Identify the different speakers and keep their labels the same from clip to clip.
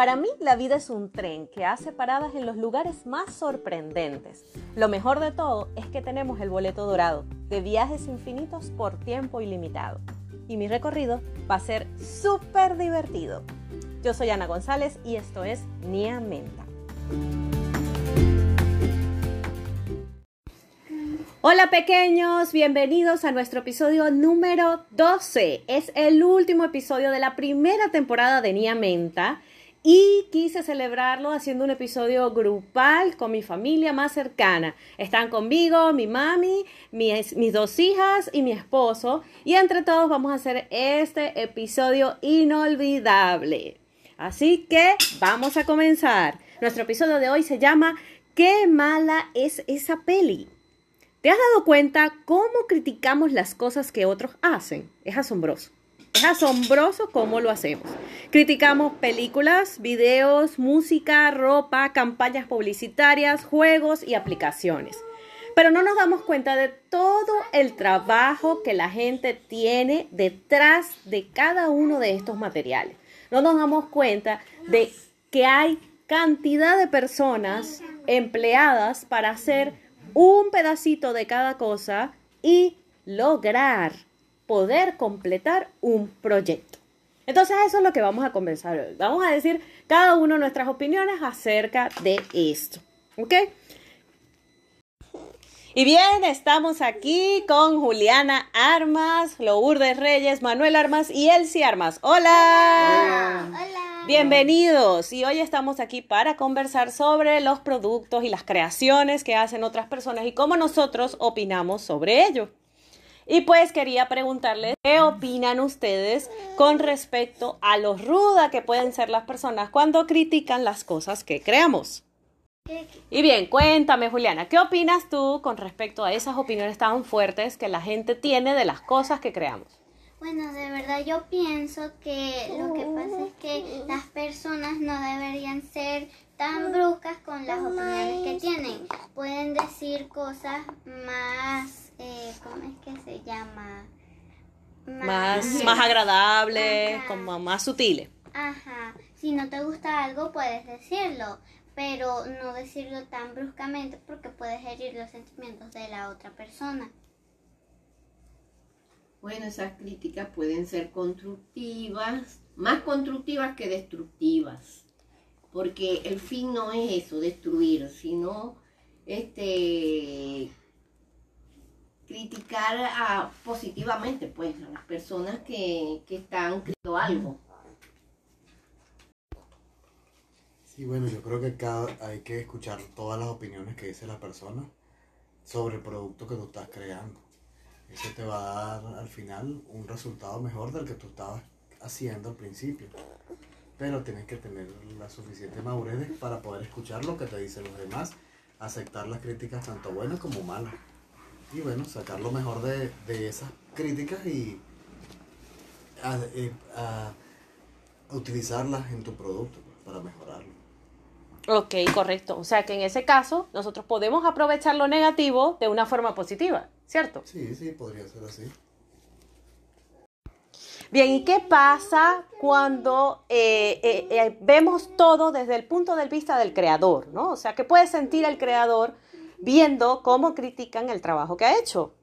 Speaker 1: Para mí la vida es un tren que hace paradas en los lugares más sorprendentes. Lo mejor de todo es que tenemos el boleto dorado de viajes infinitos por tiempo ilimitado. Y mi recorrido va a ser súper divertido. Yo soy Ana González y esto es Nia Menta. Hola pequeños, bienvenidos a nuestro episodio número 12. Es el último episodio de la primera temporada de Nia Menta y quise celebrarlo haciendo un episodio grupal con mi familia más cercana. Están conmigo mi mami, mis, dos hijas y mi esposo y entre todos vamos a hacer este episodio inolvidable. Así que vamos a comenzar. Nuestro episodio de hoy se llama ¿Qué mala es esa peli? ¿Te has dado cuenta cómo criticamos las cosas que otros hacen? Es asombroso. Es asombroso cómo lo hacemos. Criticamos películas, videos, música, ropa, campañas publicitarias, juegos y aplicaciones. Pero no nos damos cuenta de todo el trabajo que la gente tiene detrás de cada uno de estos materiales. No nos damos cuenta de que hay cantidad de personas empleadas para hacer un pedacito de cada cosa y lograr poder completar un proyecto. Entonces eso es lo que vamos a conversar hoy. Vamos a decir cada uno nuestras opiniones acerca de esto. ¿Ok? Y bien, estamos aquí con Juliana Armas, Lourdes Reyes, Manuel Armas y Elsie Armas. ¡Hola!
Speaker 2: Hola.
Speaker 1: Bienvenidos y hoy estamos aquí para conversar sobre los productos y las creaciones que hacen otras personas y cómo nosotros opinamos sobre ello. Y pues quería preguntarles qué opinan ustedes con respecto a lo ruda que pueden ser las personas cuando critican las cosas que creamos. Y bien, cuéntame Juliana, ¿qué opinas tú con respecto a esas opiniones tan fuertes que la gente tiene de las cosas que creamos?
Speaker 2: Bueno, de verdad yo pienso que lo que pasa es que las personas no deberían ser tan bruscas con las opiniones que tienen. Pueden decir cosas más, eh, ¿cómo es que se llama?
Speaker 1: Más, más agradables, como más sutiles.
Speaker 2: Ajá, si no te gusta algo puedes decirlo, pero no decirlo tan bruscamente porque puedes herir los sentimientos de la otra persona.
Speaker 3: Bueno, esas críticas pueden ser constructivas, más constructivas que destructivas, porque el fin no es eso, destruir, sino este criticar positivamente pues a las personas que, que están creando algo.
Speaker 4: Sí, bueno, yo creo que cada, hay que escuchar todas las opiniones que dice la persona sobre el producto que tú estás creando. Eso te va a dar al final un resultado mejor del que tú estabas haciendo al principio. Pero tienes que tener la suficiente madurez para poder escuchar lo que te dicen los demás, aceptar las críticas tanto buenas como malas. Y bueno, sacar lo mejor de, de esas críticas y a, eh, a utilizarlas en tu producto pues, para mejorarlo.
Speaker 1: Ok, correcto. O sea que en ese caso nosotros podemos aprovechar lo negativo de una forma positiva, ¿cierto?
Speaker 4: Sí, sí, podría ser así.
Speaker 1: Bien, ¿y qué pasa cuando eh, eh, eh, vemos todo desde el punto de vista del creador, ¿no? O sea, ¿qué puede sentir el creador viendo cómo critican el trabajo que ha hecho?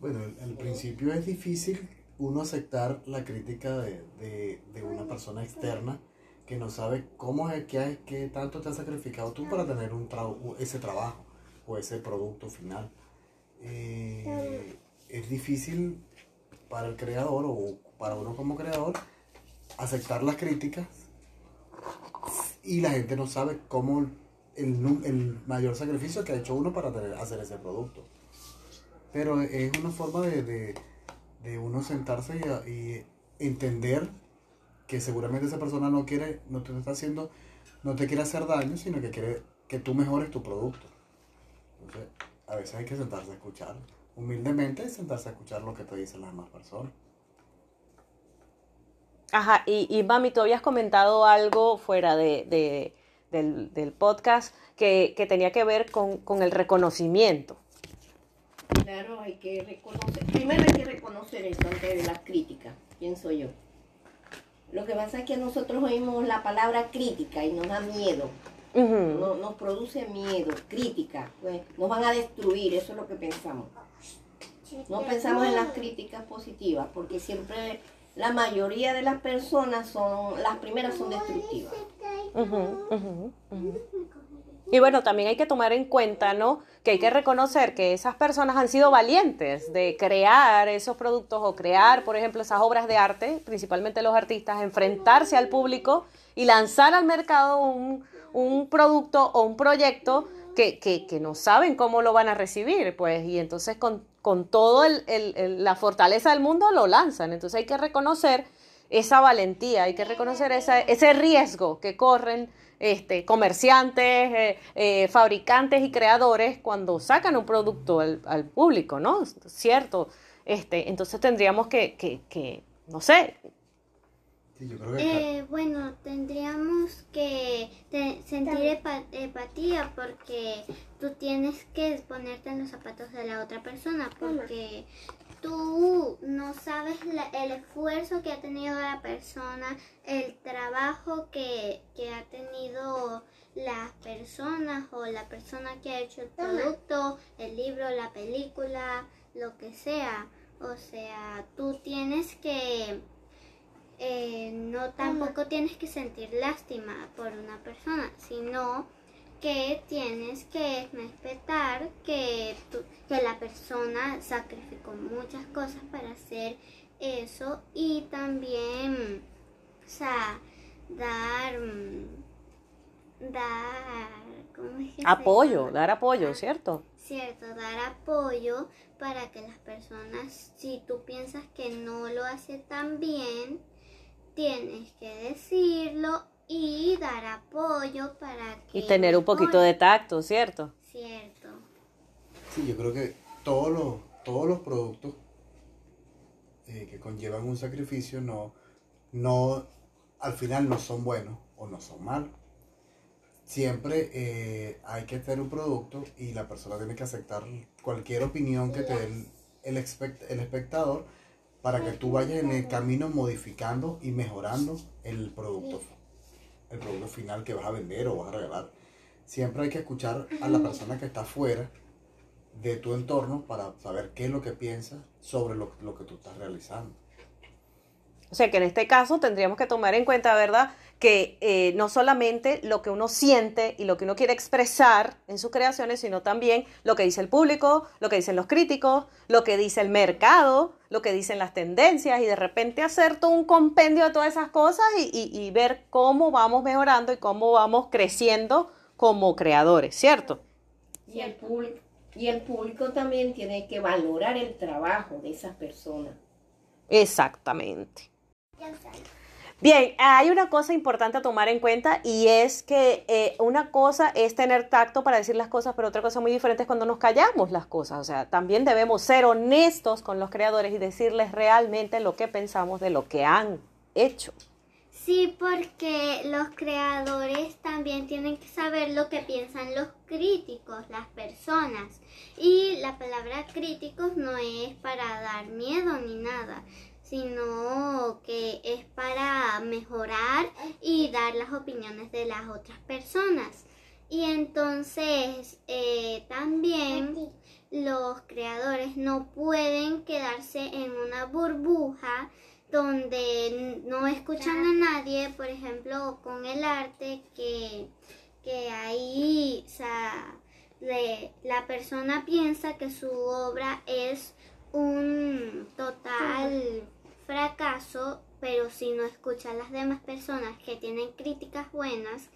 Speaker 4: Bueno, al principio es difícil uno aceptar la crítica de, de, una persona externa que no sabe cómo es que, que tanto te has sacrificado tú para tener un tra ese trabajo o ese producto final. Eh, es difícil para el creador o para uno como creador aceptar las críticas y la gente no sabe cómo el, el mayor sacrificio que ha hecho uno para hacer ese producto. Pero es una forma de, de, uno sentarse y, y entender que seguramente esa persona no quiere, no te está haciendo, no te quiere hacer daño, sino que quiere que tú mejores tu producto. Entonces, a veces hay que sentarse a escuchar, humildemente sentarse a escuchar lo que te dicen las demás personas.
Speaker 1: Ajá, y, y mami, tú habías comentado algo fuera de, de del, del, podcast que, que, tenía que ver con, con el reconocimiento.
Speaker 3: Claro, hay que reconocer, primero hay que reconocer eso antes de las críticas, pienso yo Lo que pasa es que nosotros oímos la palabra crítica y nos da miedo. Nos produce miedo, crítica. Pues, nos van a destruir, eso es lo que pensamos. No pensamos en las críticas positivas, porque siempre la mayoría de las personas son, las primeras son destructivas.
Speaker 1: Y bueno, también hay que tomar en cuenta, ¿no? Que hay que reconocer que esas personas han sido valientes de crear esos productos o crear, por ejemplo, esas obras de arte, principalmente los artistas, enfrentarse al público y lanzar al mercado un, un producto o un proyecto que, que, que no saben cómo lo van a recibir, pues, y entonces con, con toda la fortaleza del mundo lo lanzan. Entonces hay que reconocer esa valentía, hay que reconocer esa- ese riesgo que corren este, comerciantes, eh, eh, fabricantes y creadores cuando sacan un producto al, al público, ¿no? ¿Cierto? Este, entonces tendríamos que, que, que, no sé,
Speaker 4: Sí, yo creo que
Speaker 2: Eh, bueno, tendríamos que te- sentir epa- empatía porque tú tienes que ponerte en los zapatos de la otra persona porque tú no sabes la- el esfuerzo que ha tenido la persona, el trabajo que, que ha tenido las personas o la persona que ha hecho el producto, el libro, la película, lo que sea. O sea, tú tienes que eh, no tampoco tienes que sentir lástima por una persona, sino que tienes que respetar que, tú- que la persona sacrificó muchas cosas para hacer eso y también, o sea, dar, mm, dar, ¿cómo es que
Speaker 1: apoyo, dar apoyo,
Speaker 2: Ah,
Speaker 1: ¿cierto?
Speaker 2: Cierto, dar apoyo para que las personas, si tú piensas que no lo hace tan bien, tienes que decirlo y dar apoyo para que...
Speaker 1: Y tener un poquito de tacto, ¿cierto?
Speaker 2: Cierto.
Speaker 4: Sí, yo creo que todos los, todos los productos eh, que conllevan un sacrificio no, no, al final no son buenos o no son malos. Siempre eh, hay que tener un producto y la persona tiene que aceptar cualquier opinión que te dé el, el, expect- el espectador para que tú vayas en el camino modificando y mejorando el producto, el producto final que vas a vender o vas a regalar. Siempre hay que escuchar a la persona que está fuera de tu entorno para saber qué es lo que piensa sobre lo, lo que tú estás realizando.
Speaker 1: O sea que en este caso tendríamos que tomar en cuenta, ¿verdad? Que eh, no solamente lo que uno siente y lo que uno quiere expresar en sus creaciones, sino también lo que dice el público, lo que dicen los críticos, lo que dice el mercado, lo que dicen las tendencias y de repente hacer todo un compendio de todas esas cosas y, y- y ver cómo vamos mejorando y cómo vamos creciendo como creadores, ¿cierto?
Speaker 3: Y el, público, y el público también tiene que valorar el trabajo de esas personas.
Speaker 1: Exactamente. Bien, hay una cosa importante a tomar en cuenta y es que eh, una cosa es tener tacto para decir las cosas, pero otra cosa muy diferente es cuando nos callamos las cosas. O sea, también debemos ser honestos con los creadores y decirles realmente lo que pensamos de lo que han hecho.
Speaker 2: Sí, porque los creadores también tienen que saber lo que piensan los críticos, las personas. Y la palabra críticos no es para dar miedo ni nada, sino que es para mejorar y dar las opiniones de las otras personas. Y entonces eh, también los creadores no pueden quedarse en una burbuja donde no escuchan a nadie, por ejemplo, con el arte que, que ahí, o sea, le- la persona piensa que su obra es un total fracaso, pero si no escucha a las demás personas que tienen críticas buenas,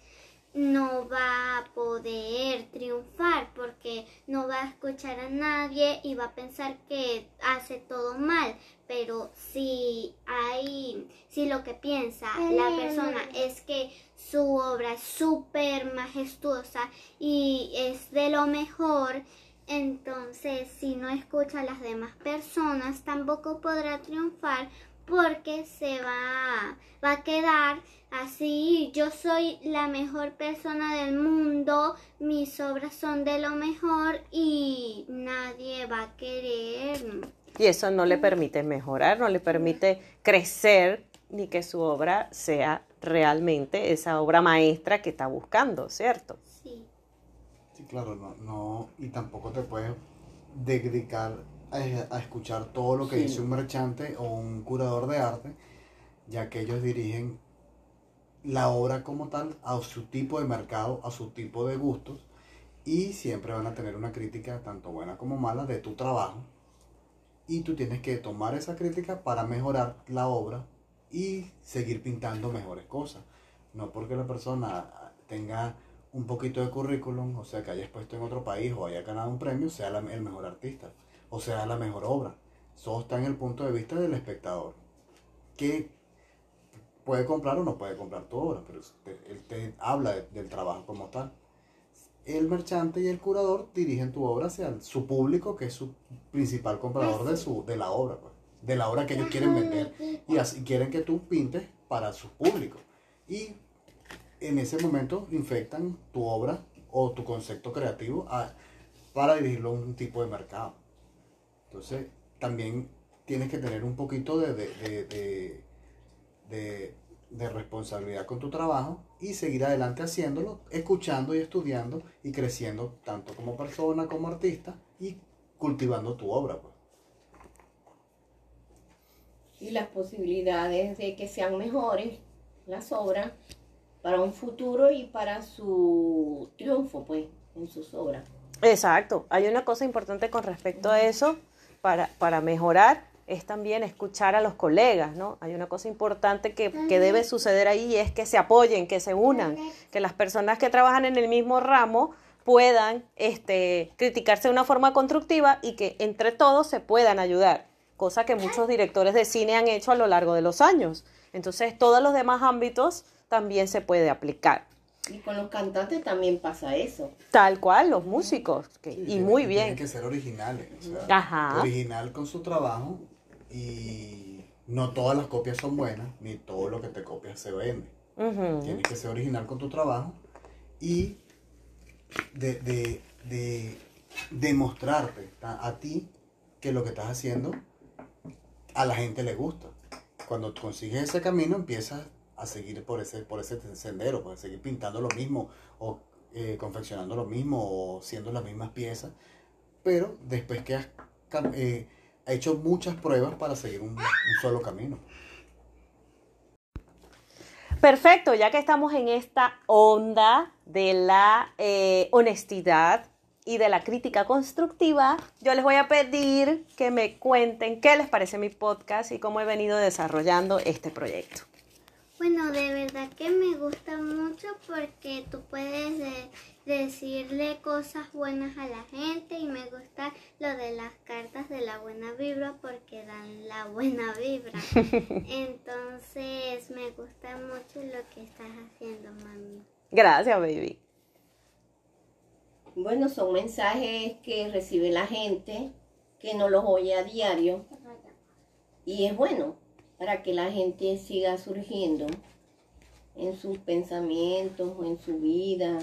Speaker 2: no va a poder triunfar porque no va a escuchar a nadie y va a pensar que hace todo mal. Pero si hay, si lo que piensa la persona es que su obra es súper majestuosa y es de lo mejor, entonces si no escucha a las demás personas tampoco podrá triunfar porque se va, va a quedar así, yo soy la mejor persona del mundo, mis obras son de lo mejor y nadie va a querer.
Speaker 1: Y eso no le permite mejorar, no le permite crecer ni que su obra sea realmente esa obra maestra que está buscando, ¿cierto?
Speaker 4: Claro, no, no, y tampoco te puedes dedicar a, a escuchar todo lo que
Speaker 3: Sí.
Speaker 4: dice un merchante o un curador de arte, ya que ellos dirigen la obra como tal a su tipo de mercado, a su tipo de gustos, y siempre van a tener una crítica, tanto buena como mala, de tu trabajo. Y tú tienes que tomar esa crítica para mejorar la obra y seguir pintando mejores cosas. No porque la persona tenga un poquito de currículum, o sea, que haya expuesto en otro país o haya ganado un premio, sea la- el mejor artista o sea la mejor obra. Eso está en el punto de vista del espectador, que puede comprar o no puede comprar tu obra, pero te- él te habla de- del trabajo como tal. El merchante y el curador dirigen tu obra hacia el- su público, que es su principal comprador de, su, de la obra, pues, de la obra que ellos quieren vender y así quieren que tú pintes para su público. Y en ese momento infectan tu obra o tu concepto creativo para dirigirlo a un tipo de mercado. Entonces, también tienes que tener un poquito de, de- de- de responsabilidad con tu trabajo y seguir adelante haciéndolo, escuchando y estudiando y creciendo tanto como persona como artista y cultivando tu obra. Pues.
Speaker 3: y las posibilidades de que sean mejores las obras para un futuro y para su triunfo, pues, en sus obras.
Speaker 1: Exacto. Hay una cosa importante con respecto a eso para, para mejorar es también escuchar a los colegas, ¿no? Hay una cosa importante que, que debe suceder ahí y es que se apoyen, que se unan, que las personas que trabajan en el mismo ramo puedan este, criticarse de una forma constructiva y que entre todos se puedan ayudar, cosa que muchos directores de cine han hecho a lo largo de los años. Entonces, todos los demás ámbitos también se puede aplicar.
Speaker 3: Y con los cantantes también pasa eso.
Speaker 1: Tal cual, los músicos, que-
Speaker 4: Sí,
Speaker 1: y
Speaker 4: tienen-
Speaker 1: muy
Speaker 4: Tienen
Speaker 1: bien.
Speaker 4: que ser originales. o sea,
Speaker 1: Ajá.
Speaker 4: Original con su trabajo y no todas las copias son buenas, ni todo lo que te copias se vende. Tienes que ser original con tu trabajo y de, de, de demostrarte a, a ti que lo que estás haciendo a la gente le gusta. Cuando consigues ese camino empiezas a seguir por ese, por ese sendero, pues seguir pintando lo mismo o eh, confeccionando lo mismo o siendo las mismas piezas, pero después que has eh, hecho muchas pruebas para seguir un- un solo camino.
Speaker 1: Perfecto, ya que estamos en esta onda de la eh, honestidad y de la crítica constructiva, yo les voy a pedir que me cuenten qué les parece mi podcast y cómo he venido desarrollando este proyecto.
Speaker 2: Bueno, de verdad que me gusta mucho porque tú puedes de- decirle cosas buenas a la gente y me gusta lo de las cartas de la buena vibra porque dan la buena vibra. Entonces me gusta mucho lo que estás haciendo, mami.
Speaker 1: Gracias, baby.
Speaker 3: Bueno, son mensajes que recibe la gente, que no los oye a diario. Y es bueno para que la gente siga surgiendo en sus pensamientos o en su vida.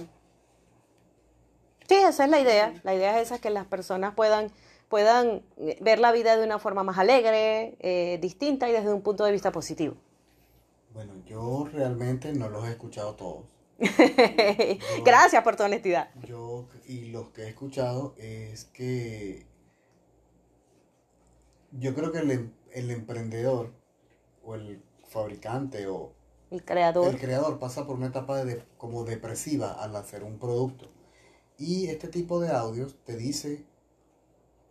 Speaker 1: Sí, esa es la idea. La idea es esa, que las personas puedan, puedan eh, ver la vida de una forma más alegre, eh, distinta y desde un punto de vista positivo.
Speaker 4: Bueno, yo realmente no los he escuchado todos.
Speaker 1: Gracias por tu honestidad.
Speaker 4: Yo y los que he escuchado es que yo creo que el, em- el emprendedor o el fabricante o
Speaker 1: El creador.
Speaker 4: el creador pasa por una etapa de, como depresiva al hacer un producto. Y este tipo de audios te dice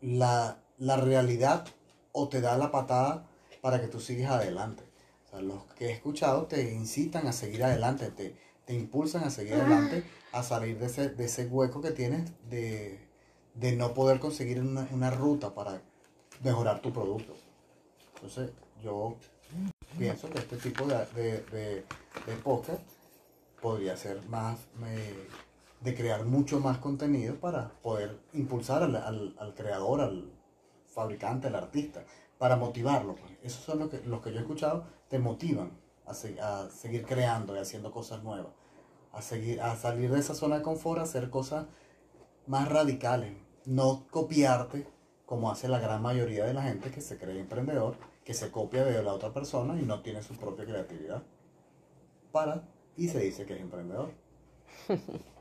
Speaker 4: la, la realidad o te da la patada para que tú sigas adelante. O sea, los que he escuchado te incitan a seguir adelante, te, te impulsan a seguir adelante, a salir de ese, de ese hueco que tienes de, de no poder conseguir una, una ruta para mejorar tu producto. Entonces, yo pienso que este tipo de, de, de, de podcast podría ser más de crear mucho más contenido para poder impulsar al, al- al creador, al fabricante, al artista, para motivarlo. pues. Esos son los que, los que yo he escuchado, te motivan a, se- a seguir creando y haciendo cosas nuevas, a, seguir, a salir de esa zona de confort, a hacer cosas más radicales, no copiarte como hace la gran mayoría de la gente que se cree emprendedor que se copia de la otra persona y no tiene su propia creatividad. Para y se dice que es emprendedor.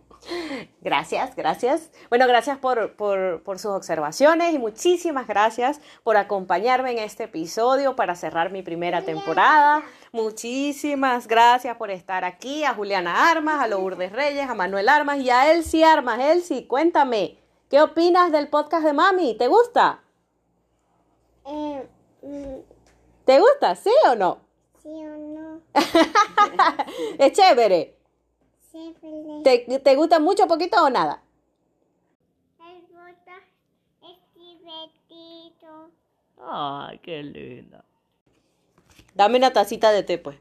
Speaker 1: Gracias, gracias. Bueno, gracias por, por, por, sus observaciones y muchísimas gracias por acompañarme en este episodio para cerrar mi primera temporada. Muchísimas gracias por estar aquí. A Juliana Armas, a Lourdes Reyes, a Manuel Armas y a Elsie Armas. Elsie, cuéntame, ¿qué opinas del podcast de Mami? ¿Te gusta?
Speaker 2: Eh, mm,
Speaker 1: ¿Te gusta? ¿Sí o no?
Speaker 2: sí o no.
Speaker 1: es chévere.
Speaker 2: Sí, pero
Speaker 1: ¿Te, te gusta mucho, poquito o nada?
Speaker 2: el voto es divertido.
Speaker 1: Ay, qué linda. Dame una tacita de té, pues.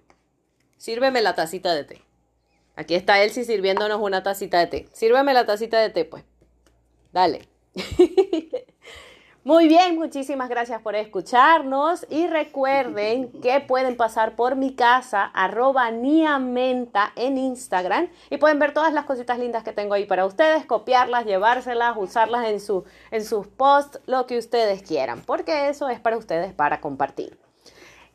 Speaker 1: Sírveme la tacita de té. Aquí está Elsie sirviéndonos una tacita de té. Sírveme la tacita de té, pues. Dale. Muy bien, muchísimas gracias por escucharnos y recuerden que pueden pasar por mi casa, arroba niamenta en Instagram y pueden ver todas las cositas lindas que tengo ahí para ustedes, copiarlas, llevárselas, usarlas en, su, en sus posts, lo que ustedes quieran, porque eso es para ustedes, para compartir.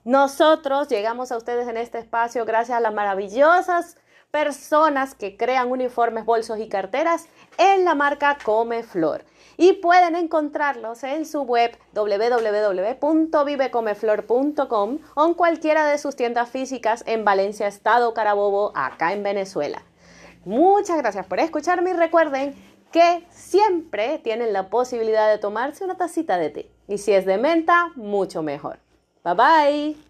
Speaker 1: Nosotros llegamos a ustedes en este espacio gracias a las maravillosas personas que crean uniformes, bolsos y carteras en la marca Come Flor. Y pueden encontrarlos en su web www.vivecomeflor.com o en cualquiera de sus tiendas físicas en Valencia, Estado Carabobo, acá en Venezuela. Muchas gracias por escucharme y recuerden que siempre tienen la posibilidad de tomarse una tacita de té. Y si es de menta, mucho mejor. Bye bye.